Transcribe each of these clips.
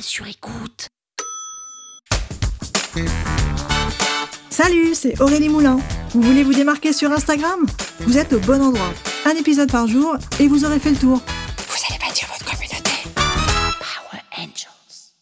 Sur écoute. Salut, c'est Aurélie Moulin. Vous voulez vous démarquer sur Instagram? Vous êtes au bon endroit. Un épisode par jour et vous aurez fait le tour. Vous allez bâtir votre communauté. Power Angels.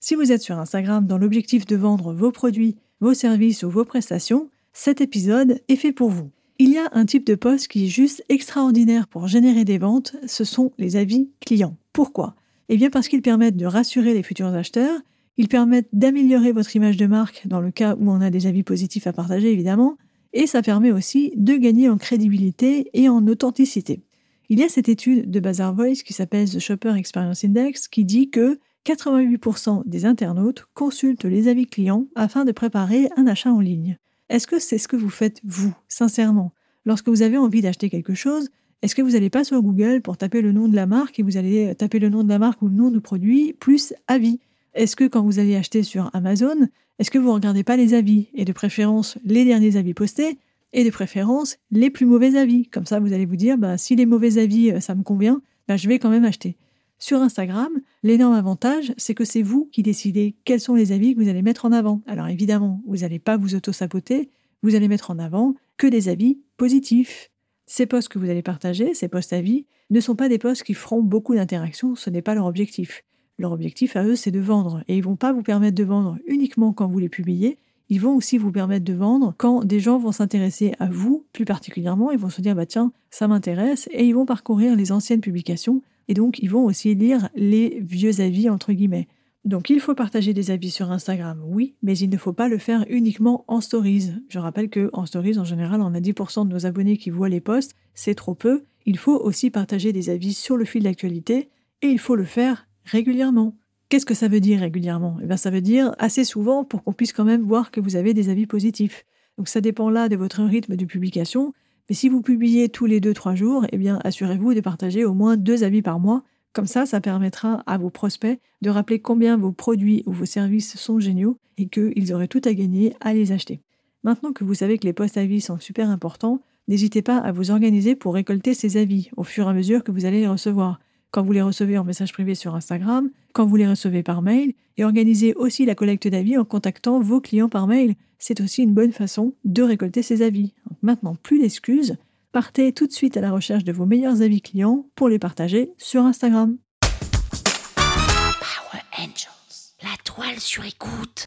Si vous êtes sur Instagram dans l'objectif de vendre vos produits, vos services ou vos prestations, cet épisode est fait pour vous. Il y a un type de poste qui est juste extraordinaire pour générer des ventes, ce sont les avis clients. Pourquoi? Eh bien parce qu'ils permettent de rassurer les futurs acheteurs, ils permettent d'améliorer votre image de marque dans le cas où on a des avis positifs à partager évidemment, et ça permet aussi de gagner en crédibilité et en authenticité. Il y a cette étude de Bazaar Voice qui s'appelle The Shopper Experience Index qui dit que 88% des internautes consultent les avis clients afin de préparer un achat en ligne. Est-ce que c'est ce que vous faites vous, sincèrement? Lorsque vous avez envie d'acheter quelque chose, est-ce que vous n'allez pas sur Google pour taper le nom de la marque et vous allez taper le nom de la marque ou le nom du produit plus avis? Est-ce que quand vous allez acheter sur Amazon, est-ce que vous ne regardez pas les avis et de préférence les derniers avis postés et de préférence les plus mauvais avis? Comme ça, vous allez vous dire, bah, si les mauvais avis, euh, ça me convient, bah, je vais quand même acheter. Sur Instagram, l'énorme avantage, c'est que c'est vous qui décidez quels sont les avis que vous allez mettre en avant. Alors évidemment, vous n'allez pas vous auto-saboter, vous allez mettre en avant que des avis positifs. Ces posts que vous allez partager, ces posts avis, ne sont pas des posts qui feront beaucoup d'interactions, ce n'est pas leur objectif. Leur objectif à eux, c'est de vendre. Et ils vont pas vous permettre de vendre uniquement quand vous les publiez, ils vont aussi vous permettre de vendre quand des gens vont s'intéresser à vous plus particulièrement, ils vont se dire bah tiens, ça m'intéresse et ils vont parcourir les anciennes publications et donc, ils vont aussi lire les vieux avis, entre guillemets. Donc, il faut partager des avis sur Instagram, oui, mais il ne faut pas le faire uniquement en stories. Je rappelle que en stories, en général, on a 10% de nos abonnés qui voient les posts, c'est trop peu. Il faut aussi partager des avis sur le fil d'actualité et il faut le faire régulièrement. Qu'est-ce que ça veut dire régulièrement? Eh bien, ça veut dire assez souvent pour qu'on puisse quand même voir que vous avez des avis positifs. Donc, ça dépend là de votre rythme de publication. Mais si vous publiez tous les 2-3 jours, eh bien, assurez-vous de partager au moins deux avis par mois. Comme ça, ça permettra à vos prospects de rappeler combien vos produits ou vos services sont géniaux et qu'ils auraient tout à gagner à les acheter. Maintenant que vous savez que les posts avis sont super importants, n'hésitez pas à vous organiser pour récolter ces avis au fur et à mesure que vous allez les recevoir quand vous les recevez en message privé sur Instagram, quand vous les recevez par mail, et organisez aussi la collecte d'avis en contactant vos clients par mail. C'est aussi une bonne façon de récolter ces avis. maintenant, plus d'excuses, partez tout de suite à la recherche de vos meilleurs avis clients pour les partager sur Instagram. Power Angels. La toile sur écoute.